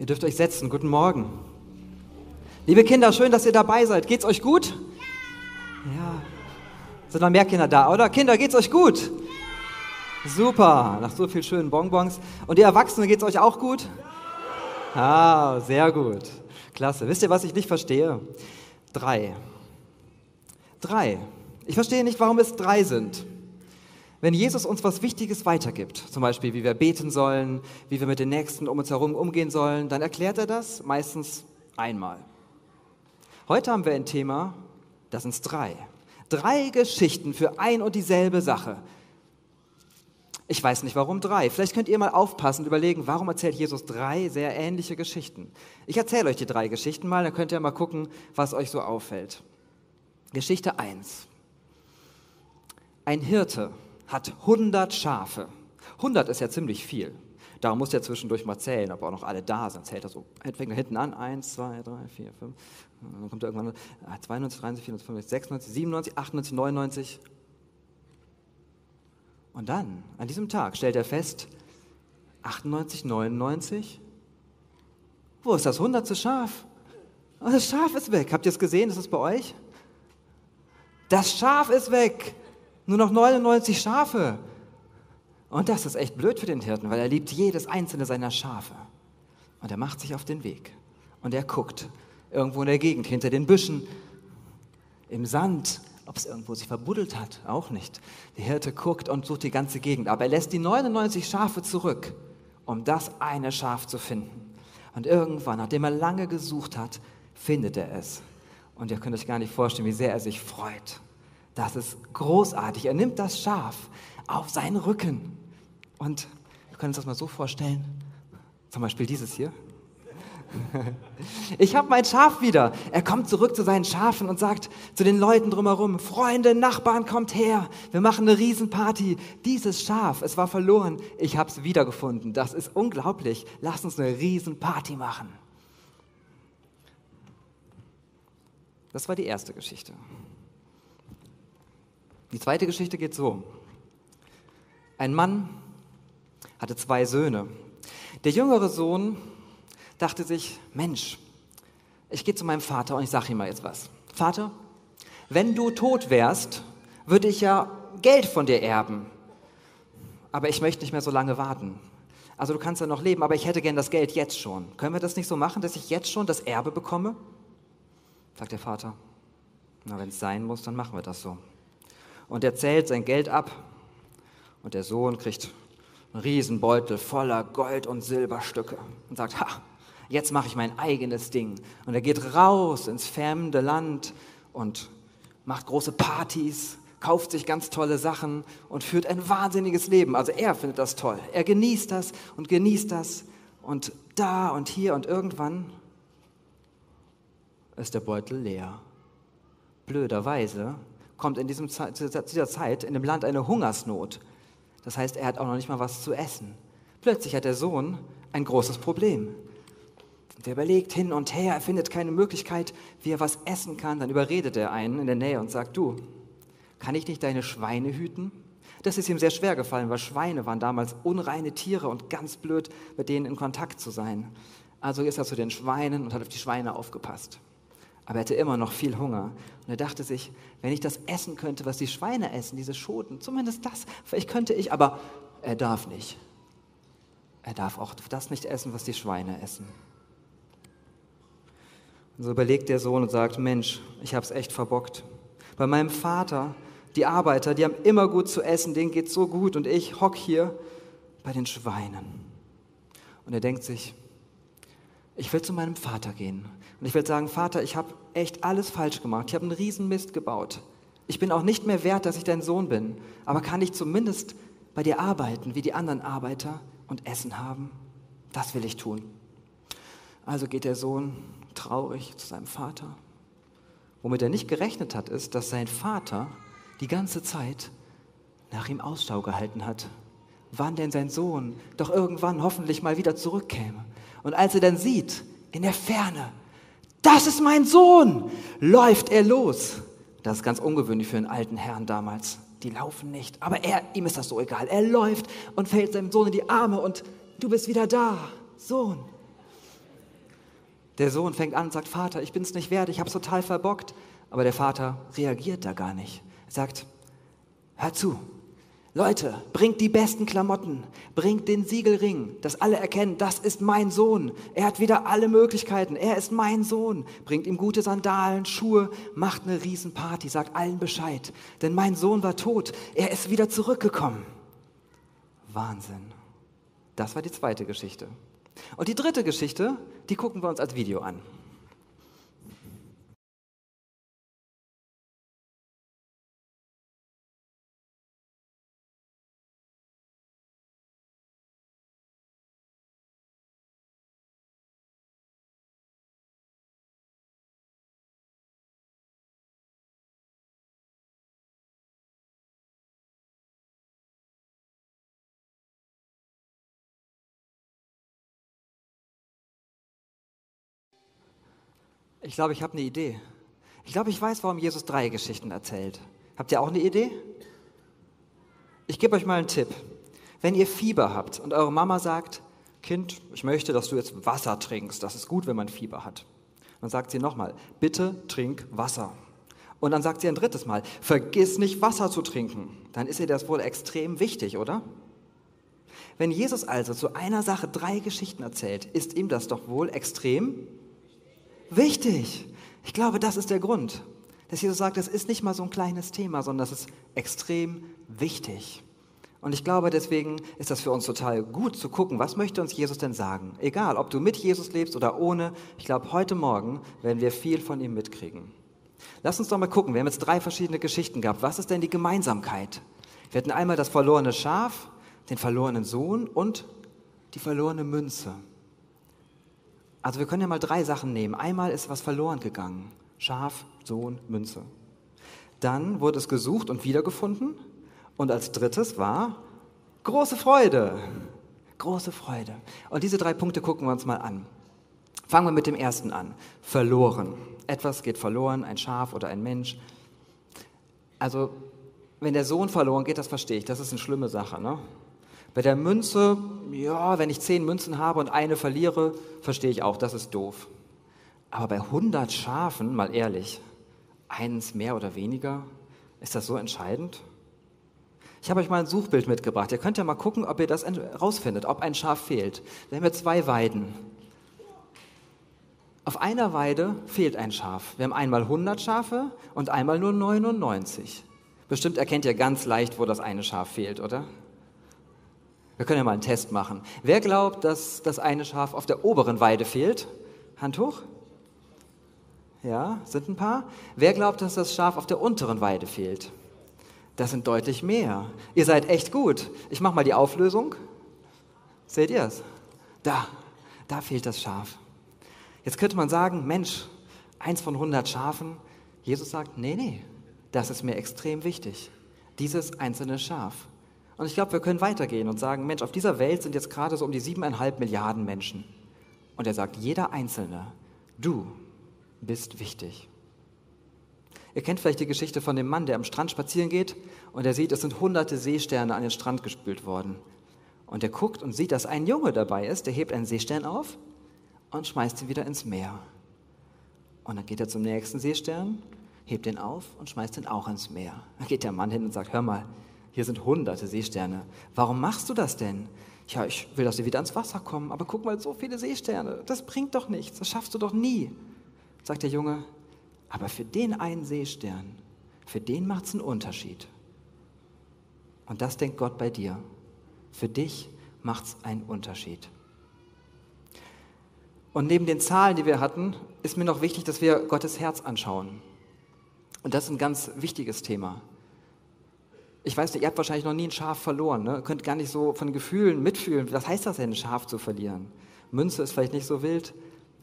Ihr dürft euch setzen. Guten Morgen. Liebe Kinder, schön, dass ihr dabei seid. Geht's euch gut? Ja. Sind noch mehr Kinder da, oder? Kinder, geht's euch gut? Super, nach so vielen schönen Bonbons. Und ihr Erwachsenen, geht's euch auch gut? Ah, sehr gut. Klasse. Wisst ihr, was ich nicht verstehe? Drei. Drei. Ich verstehe nicht, warum es drei sind. Wenn Jesus uns was Wichtiges weitergibt, zum Beispiel wie wir beten sollen, wie wir mit den Nächsten um uns herum umgehen sollen, dann erklärt er das meistens einmal. Heute haben wir ein Thema, das sind drei. Drei Geschichten für ein und dieselbe Sache. Ich weiß nicht, warum drei. Vielleicht könnt ihr mal aufpassen und überlegen, warum erzählt Jesus drei sehr ähnliche Geschichten. Ich erzähle euch die drei Geschichten mal, dann könnt ihr mal gucken, was euch so auffällt. Geschichte 1. Ein Hirte hat 100 Schafe. 100 ist ja ziemlich viel. Darum muss er zwischendurch mal zählen, ob auch noch alle da sind. Zählt er so, fängt er hinten an, 1, 2, 3, 4, 5. Dann kommt er irgendwann 92, 93, 94, 95, 96, 97, 98, 99. Und dann, an diesem Tag, stellt er fest, 98, 99, wo ist das hundertste Schaf? Oh, das Schaf ist weg. Habt ihr es gesehen? Ist es bei euch? Das Schaf ist weg. Nur noch 99 Schafe. Und das ist echt blöd für den Hirten, weil er liebt jedes einzelne seiner Schafe. Und er macht sich auf den Weg. Und er guckt irgendwo in der Gegend, hinter den Büschen, im Sand, ob es irgendwo sich verbuddelt hat. Auch nicht. Der Hirte guckt und sucht die ganze Gegend. Aber er lässt die 99 Schafe zurück, um das eine Schaf zu finden. Und irgendwann, nachdem er lange gesucht hat, findet er es. Und ihr könnt euch gar nicht vorstellen, wie sehr er sich freut. Das ist großartig. Er nimmt das Schaf auf seinen Rücken. Und wir können uns das mal so vorstellen. Zum Beispiel dieses hier. Ich habe mein Schaf wieder. Er kommt zurück zu seinen Schafen und sagt zu den Leuten drumherum, Freunde, Nachbarn, kommt her. Wir machen eine Riesenparty. Dieses Schaf, es war verloren. Ich habe es wiedergefunden. Das ist unglaublich. Lass uns eine Riesenparty machen. Das war die erste Geschichte. Die zweite Geschichte geht so. Ein Mann hatte zwei Söhne. Der jüngere Sohn dachte sich, Mensch, ich gehe zu meinem Vater und ich sage ihm mal jetzt was. Vater, wenn du tot wärst, würde ich ja Geld von dir erben. Aber ich möchte nicht mehr so lange warten. Also du kannst ja noch leben, aber ich hätte gern das Geld jetzt schon. Können wir das nicht so machen, dass ich jetzt schon das Erbe bekomme? Sagt der Vater. Na, wenn es sein muss, dann machen wir das so und er zählt sein Geld ab. Und der Sohn kriegt einen Riesenbeutel voller Gold- und Silberstücke und sagt, ha, jetzt mache ich mein eigenes Ding. Und er geht raus ins fremde Land und macht große Partys, kauft sich ganz tolle Sachen und führt ein wahnsinniges Leben. Also er findet das toll. Er genießt das und genießt das und da und hier und irgendwann ist der Beutel leer. Blöderweise kommt in diesem, zu dieser Zeit in dem Land eine Hungersnot. Das heißt, er hat auch noch nicht mal was zu essen. Plötzlich hat der Sohn ein großes Problem. Der überlegt hin und her, er findet keine Möglichkeit, wie er was essen kann. Dann überredet er einen in der Nähe und sagt, du, kann ich nicht deine Schweine hüten? Das ist ihm sehr schwer gefallen, weil Schweine waren damals unreine Tiere und ganz blöd, mit denen in Kontakt zu sein. Also ist er zu den Schweinen und hat auf die Schweine aufgepasst aber er hatte immer noch viel Hunger. Und er dachte sich, wenn ich das essen könnte, was die Schweine essen, diese Schoten, zumindest das, vielleicht könnte ich, aber er darf nicht. Er darf auch das nicht essen, was die Schweine essen. Und so überlegt der Sohn und sagt, Mensch, ich habe es echt verbockt. Bei meinem Vater, die Arbeiter, die haben immer gut zu essen, denen geht so gut und ich hock hier bei den Schweinen. Und er denkt sich, ich will zu meinem Vater gehen und ich will sagen, Vater, ich habe echt alles falsch gemacht. Ich habe einen riesen Mist gebaut. Ich bin auch nicht mehr wert, dass ich dein Sohn bin. Aber kann ich zumindest bei dir arbeiten, wie die anderen Arbeiter und Essen haben? Das will ich tun. Also geht der Sohn traurig zu seinem Vater. Womit er nicht gerechnet hat, ist, dass sein Vater die ganze Zeit nach ihm Ausschau gehalten hat. Wann denn sein Sohn doch irgendwann hoffentlich mal wieder zurückkäme. Und als er dann sieht, in der Ferne, das ist mein Sohn, läuft er los. Das ist ganz ungewöhnlich für einen alten Herrn damals. Die laufen nicht, aber er, ihm ist das so egal. Er läuft und fällt seinem Sohn in die Arme und du bist wieder da, Sohn. Der Sohn fängt an und sagt, Vater, ich bin es nicht wert, ich habe es total verbockt. Aber der Vater reagiert da gar nicht. Er sagt, hör zu, Leute, bringt die besten Klamotten, bringt den Siegelring, dass alle erkennen, das ist mein Sohn. Er hat wieder alle Möglichkeiten, er ist mein Sohn. Bringt ihm gute Sandalen, Schuhe, macht eine Riesenparty, sagt allen Bescheid. Denn mein Sohn war tot, er ist wieder zurückgekommen. Wahnsinn. Das war die zweite Geschichte. Und die dritte Geschichte, die gucken wir uns als Video an. Ich glaube, ich habe eine Idee. Ich glaube, ich weiß, warum Jesus drei Geschichten erzählt. Habt ihr auch eine Idee? Ich gebe euch mal einen Tipp. Wenn ihr Fieber habt und eure Mama sagt, Kind, ich möchte, dass du jetzt Wasser trinkst, das ist gut, wenn man Fieber hat. Dann sagt sie nochmal, bitte trink Wasser. Und dann sagt sie ein drittes Mal, vergiss nicht Wasser zu trinken. Dann ist ihr das wohl extrem wichtig, oder? Wenn Jesus also zu einer Sache drei Geschichten erzählt, ist ihm das doch wohl extrem wichtig. Ich glaube, das ist der Grund, dass Jesus sagt, das ist nicht mal so ein kleines Thema, sondern das ist extrem wichtig. Und ich glaube, deswegen ist das für uns total gut zu gucken, was möchte uns Jesus denn sagen? Egal, ob du mit Jesus lebst oder ohne, ich glaube, heute Morgen werden wir viel von ihm mitkriegen. Lass uns doch mal gucken, wir haben jetzt drei verschiedene Geschichten gehabt. Was ist denn die Gemeinsamkeit? Wir hatten einmal das verlorene Schaf, den verlorenen Sohn und die verlorene Münze. Also wir können ja mal drei Sachen nehmen. Einmal ist was verloren gegangen. Schaf, Sohn, Münze. Dann wurde es gesucht und wiedergefunden. Und als drittes war große Freude. Große Freude. Und diese drei Punkte gucken wir uns mal an. Fangen wir mit dem ersten an. Verloren. Etwas geht verloren, ein Schaf oder ein Mensch. Also, wenn der Sohn verloren geht, das verstehe ich, das ist eine schlimme Sache. Ne? Bei der Münze, ja, wenn ich zehn Münzen habe und eine verliere, verstehe ich auch, das ist doof. Aber bei 100 Schafen, mal ehrlich, eins mehr oder weniger, ist das so entscheidend? Ich habe euch mal ein Suchbild mitgebracht. Ihr könnt ja mal gucken, ob ihr das rausfindet, ob ein Schaf fehlt. Wir haben hier zwei Weiden. Auf einer Weide fehlt ein Schaf. Wir haben einmal 100 Schafe und einmal nur 99. Bestimmt erkennt ihr ganz leicht, wo das eine Schaf fehlt, oder? Wir können ja mal einen Test machen. Wer glaubt, dass das eine Schaf auf der oberen Weide fehlt? Hand hoch. Ja, sind ein paar. Wer glaubt, dass das Schaf auf der unteren Weide fehlt? Das sind deutlich mehr. Ihr seid echt gut. Ich mache mal die Auflösung. Seht ihr es? Da, da fehlt das Schaf. Jetzt könnte man sagen, Mensch, eins von 100 Schafen. Jesus sagt, nee, nee, das ist mir extrem wichtig. Dieses einzelne Schaf. Und ich glaube, wir können weitergehen und sagen, Mensch, auf dieser Welt sind jetzt gerade so um die siebeneinhalb Milliarden Menschen. Und er sagt, jeder Einzelne, du bist wichtig. Ihr kennt vielleicht die Geschichte von dem Mann, der am Strand spazieren geht und er sieht, es sind hunderte Seesterne an den Strand gespült worden. Und er guckt und sieht, dass ein Junge dabei ist, der hebt einen Seestern auf und schmeißt ihn wieder ins Meer. Und dann geht er zum nächsten Seestern, hebt ihn auf und schmeißt ihn auch ins Meer. Dann geht der Mann hin und sagt, hör mal, hier sind hunderte Seesterne. Warum machst du das denn? Ja, ich will, dass sie wieder ans Wasser kommen, aber guck mal, so viele Seesterne, das bringt doch nichts, das schaffst du doch nie. Sagt der Junge, aber für den einen Seestern, für den macht es einen Unterschied. Und das denkt Gott bei dir. Für dich macht es einen Unterschied. Und neben den Zahlen, die wir hatten, ist mir noch wichtig, dass wir Gottes Herz anschauen. Und das ist ein ganz wichtiges Thema ich weiß nicht, ihr habt wahrscheinlich noch nie ein Schaf verloren, ne? Könnt gar nicht so von Gefühlen mitfühlen. Was heißt das denn, ein Schaf zu verlieren? Münze ist vielleicht nicht so wild,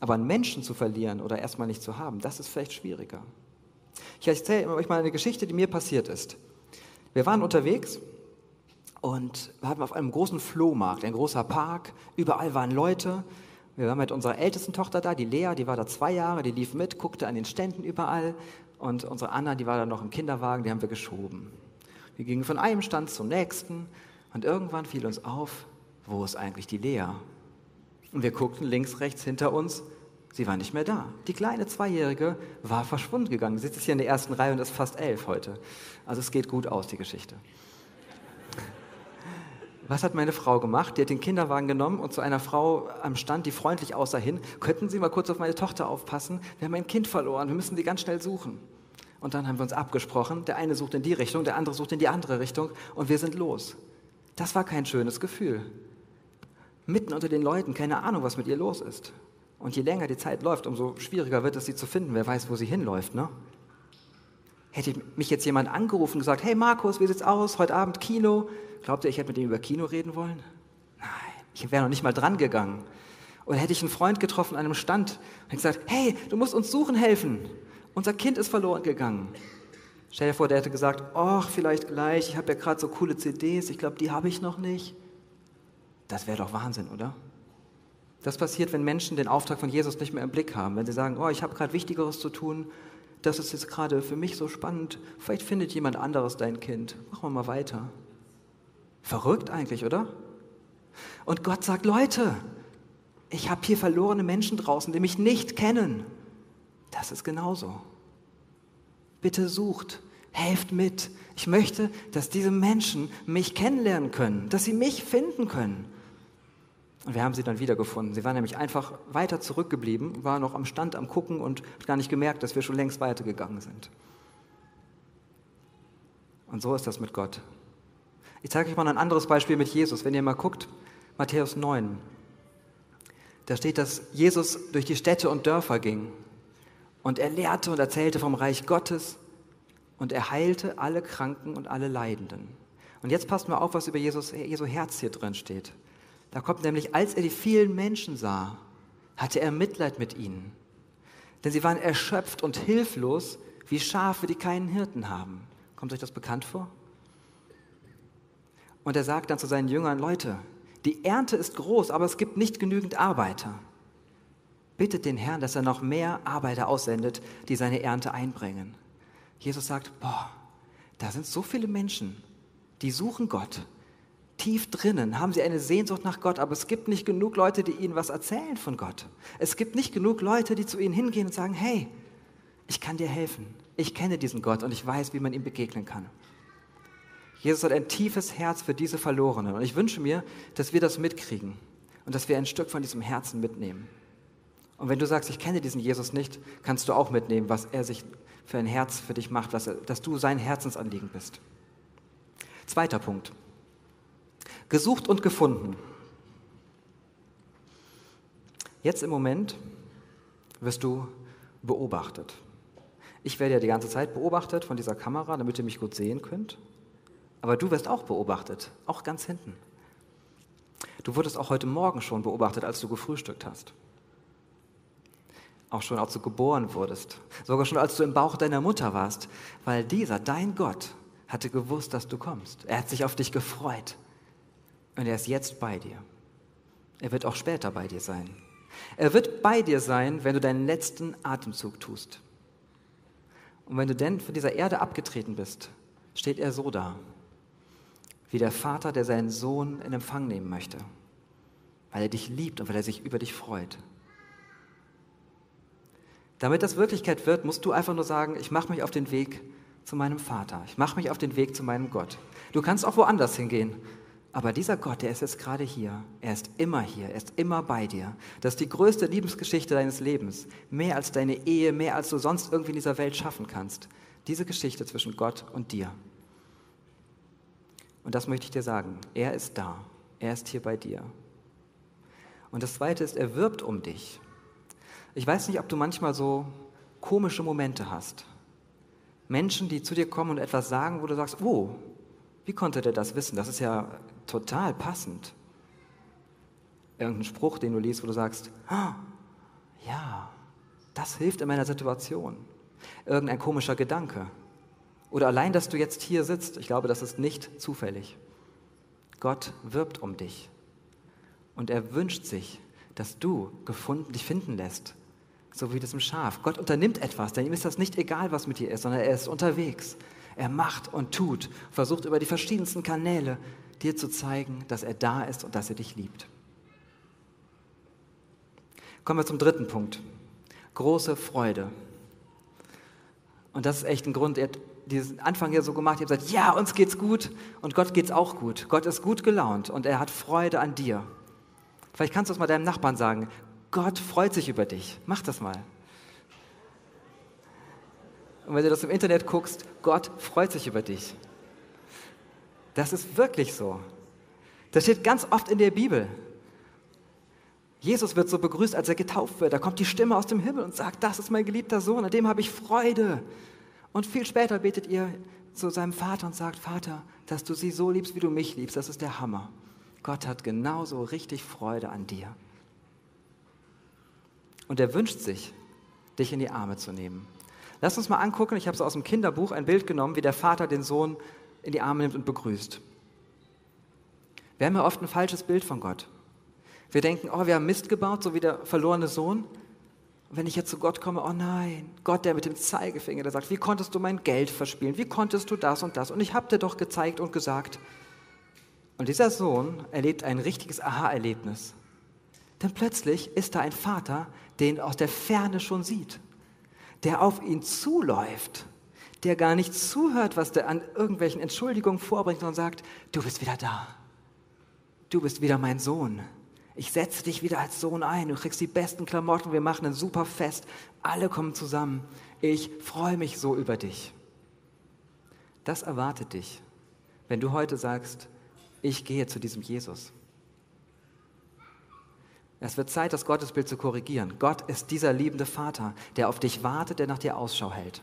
aber einen Menschen zu verlieren oder erstmal nicht zu haben, das ist vielleicht schwieriger. Ich erzähle euch mal eine Geschichte, die mir passiert ist. Wir waren unterwegs und wir hatten auf einem großen Flohmarkt, ein großer Park, überall waren Leute. Wir waren mit unserer ältesten Tochter da, die Lea, die war da zwei Jahre, die lief mit, guckte an den Ständen überall. Und unsere Anna, die war da noch im Kinderwagen, die haben wir geschoben. Wir gingen von einem Stand zum nächsten und irgendwann fiel uns auf, wo ist eigentlich die Lea? Und wir guckten links, rechts hinter uns, Sie war nicht mehr da. Die kleine Zweijährige war verschwunden gegangen. Sie sitzt hier in der ersten Reihe und ist fast elf heute. Also es geht gut aus, die Geschichte. Was hat meine Frau gemacht? Die hat den Kinderwagen genommen und zu einer Frau am Stand, die freundlich aussah, hin. Könnten Sie mal kurz auf meine Tochter aufpassen? Wir haben ein Kind verloren. Wir müssen sie ganz schnell suchen. Und dann haben wir uns abgesprochen. Der eine sucht in die Richtung, der andere sucht in die andere Richtung und wir sind los. Das war kein schönes Gefühl. Mitten unter den Leuten, keine Ahnung, was mit ihr los ist. Und je länger die Zeit läuft, umso schwieriger wird es, sie zu finden. Wer weiß, wo sie hinläuft, ne? Hätte mich jetzt jemand angerufen und gesagt, hey Markus, wie sieht's aus? Heute Abend Kino. Glaubt ihr, ich hätte mit ihm über Kino reden wollen? Nein, ich wäre noch nicht mal dran gegangen. Oder hätte ich einen Freund getroffen an einem Stand und gesagt, hey, du musst uns suchen helfen. Unser Kind ist verloren gegangen. Stell dir vor, der hätte gesagt, ach, vielleicht gleich, ich habe ja gerade so coole CDs, ich glaube, die habe ich noch nicht. Das wäre doch Wahnsinn, oder? Das passiert, wenn Menschen den Auftrag von Jesus nicht mehr im Blick haben. Wenn sie sagen, oh, ich habe gerade Wichtigeres zu tun, das ist jetzt gerade für mich so spannend, vielleicht findet jemand anderes dein Kind. Machen wir mal weiter. Verrückt eigentlich, oder? Und Gott sagt, Leute, ich habe hier verlorene Menschen draußen, die mich nicht kennen. Das ist genauso. Bitte sucht, helft mit. Ich möchte, dass diese Menschen mich kennenlernen können, dass sie mich finden können. Und wir haben sie dann wiedergefunden. Sie waren nämlich einfach weiter zurückgeblieben, waren noch am Stand am Gucken und gar nicht gemerkt, dass wir schon längst weitergegangen sind. Und so ist das mit Gott. Ich zeige euch mal ein anderes Beispiel mit Jesus. Wenn ihr mal guckt, Matthäus 9. Da steht, dass Jesus durch die Städte und Dörfer ging und er lehrte und erzählte vom Reich Gottes und er heilte alle Kranken und alle Leidenden. Und jetzt passt mal auf, was über Jesus, Jesu Herz hier drin steht. Da kommt nämlich, als er die vielen Menschen sah, hatte er Mitleid mit ihnen. Denn sie waren erschöpft und hilflos wie Schafe, die keinen Hirten haben. Kommt euch das bekannt vor? Und er sagt dann zu seinen Jüngern, Leute, die Ernte ist groß, aber es gibt nicht genügend Arbeiter bittet den Herrn, dass er noch mehr Arbeiter aussendet, die seine Ernte einbringen. Jesus sagt, boah, da sind so viele Menschen, die suchen Gott. Tief drinnen haben sie eine Sehnsucht nach Gott, aber es gibt nicht genug Leute, die ihnen was erzählen von Gott. Es gibt nicht genug Leute, die zu ihnen hingehen und sagen, hey, ich kann dir helfen. Ich kenne diesen Gott und ich weiß, wie man ihm begegnen kann. Jesus hat ein tiefes Herz für diese Verlorenen und ich wünsche mir, dass wir das mitkriegen und dass wir ein Stück von diesem Herzen mitnehmen. Und wenn du sagst, ich kenne diesen Jesus nicht, kannst du auch mitnehmen, was er sich für ein Herz für dich macht, er, dass du sein Herzensanliegen bist. Zweiter Punkt. Gesucht und gefunden. Jetzt im Moment wirst du beobachtet. Ich werde ja die ganze Zeit beobachtet von dieser Kamera, damit ihr mich gut sehen könnt. Aber du wirst auch beobachtet, auch ganz hinten. Du wurdest auch heute Morgen schon beobachtet, als du gefrühstückt hast. Auch schon als du geboren wurdest. Sogar schon als du im Bauch deiner Mutter warst. Weil dieser, dein Gott, hatte gewusst, dass du kommst. Er hat sich auf dich gefreut. Und er ist jetzt bei dir. Er wird auch später bei dir sein. Er wird bei dir sein, wenn du deinen letzten Atemzug tust. Und wenn du denn von dieser Erde abgetreten bist, steht er so da, wie der Vater, der seinen Sohn in Empfang nehmen möchte, weil er dich liebt und weil er sich über dich freut. Damit das Wirklichkeit wird, musst du einfach nur sagen, ich mache mich auf den Weg zu meinem Vater. Ich mache mich auf den Weg zu meinem Gott. Du kannst auch woanders hingehen. Aber dieser Gott, der ist jetzt gerade hier. Er ist immer hier. Er ist immer bei dir. Das ist die größte Liebesgeschichte deines Lebens. Mehr als deine Ehe, mehr als du sonst irgendwie in dieser Welt schaffen kannst. Diese Geschichte zwischen Gott und dir. Und das möchte ich dir sagen. Er ist da. Er ist hier bei dir. Und das Zweite ist, er wirbt um dich. Ich weiß nicht, ob du manchmal so komische Momente hast. Menschen, die zu dir kommen und etwas sagen, wo du sagst, oh, wie konnte der das wissen? Das ist ja total passend. Irgendein Spruch, den du liest, wo du sagst, ah, ja, das hilft in meiner Situation. Irgendein komischer Gedanke. Oder allein, dass du jetzt hier sitzt, ich glaube, das ist nicht zufällig. Gott wirbt um dich. Und er wünscht sich, dass du gefunden, dich finden lässt so wie das im Schaf. Gott unternimmt etwas, denn ihm ist das nicht egal, was mit dir ist, sondern er ist unterwegs. Er macht und tut, versucht über die verschiedensten Kanäle dir zu zeigen, dass er da ist und dass er dich liebt. Kommen wir zum dritten Punkt. große Freude. Und das ist echt ein Grund, ihr habt diesen Anfang hier so gemacht, ihr habt gesagt, ja, uns geht's gut und Gott geht's auch gut. Gott ist gut gelaunt und er hat Freude an dir. Vielleicht kannst du es mal deinem Nachbarn sagen, Gott freut sich über dich. Mach das mal. Und wenn du das im Internet guckst, Gott freut sich über dich. Das ist wirklich so. Das steht ganz oft in der Bibel. Jesus wird so begrüßt, als er getauft wird. Da kommt die Stimme aus dem Himmel und sagt, das ist mein geliebter Sohn, an dem habe ich Freude. Und viel später betet ihr zu seinem Vater und sagt, Vater, dass du sie so liebst, wie du mich liebst, das ist der Hammer. Gott hat genauso richtig Freude an dir. Und er wünscht sich, dich in die Arme zu nehmen. Lass uns mal angucken, ich habe so aus dem Kinderbuch ein Bild genommen, wie der Vater den Sohn in die Arme nimmt und begrüßt. Wir haben ja oft ein falsches Bild von Gott. Wir denken, oh, wir haben Mist gebaut, so wie der verlorene Sohn. Und wenn ich jetzt zu Gott komme, oh nein, Gott, der mit dem Zeigefinger, der sagt, wie konntest du mein Geld verspielen? Wie konntest du das und das? Und ich habe dir doch gezeigt und gesagt. Und dieser Sohn erlebt ein richtiges Aha-Erlebnis. Denn plötzlich ist da ein Vater, den aus der Ferne schon sieht, der auf ihn zuläuft, der gar nicht zuhört, was der an irgendwelchen Entschuldigungen vorbringt, sondern sagt, du bist wieder da. Du bist wieder mein Sohn. Ich setze dich wieder als Sohn ein. Du kriegst die besten Klamotten. Wir machen ein super Fest. Alle kommen zusammen. Ich freue mich so über dich. Das erwartet dich, wenn du heute sagst, ich gehe zu diesem Jesus. Es wird Zeit, das Gottesbild zu korrigieren. Gott ist dieser liebende Vater, der auf dich wartet, der nach dir Ausschau hält.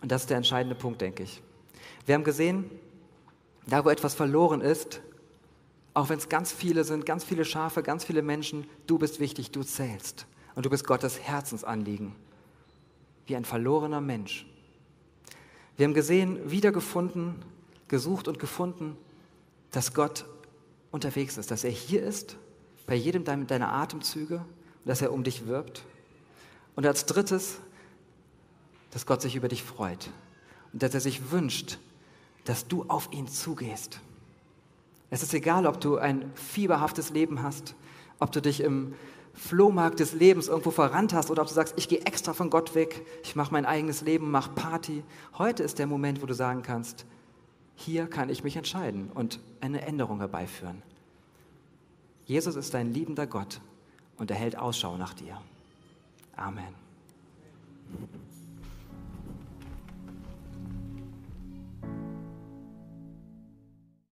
Und das ist der entscheidende Punkt, denke ich. Wir haben gesehen, da wo etwas verloren ist, auch wenn es ganz viele sind, ganz viele Schafe, ganz viele Menschen, du bist wichtig, du zählst. Und du bist Gottes Herzensanliegen. Wie ein verlorener Mensch. Wir haben gesehen, wiedergefunden, gesucht und gefunden, dass Gott unterwegs ist, dass er hier ist, bei jedem deiner Atemzüge dass er um dich wirbt. Und als drittes, dass Gott sich über dich freut und dass er sich wünscht, dass du auf ihn zugehst. Es ist egal, ob du ein fieberhaftes Leben hast, ob du dich im Flohmarkt des Lebens irgendwo verrannt hast oder ob du sagst, ich gehe extra von Gott weg, ich mache mein eigenes Leben, mache Party. Heute ist der Moment, wo du sagen kannst, hier kann ich mich entscheiden und eine Änderung herbeiführen. Jesus ist dein liebender Gott und er hält Ausschau nach dir. Amen.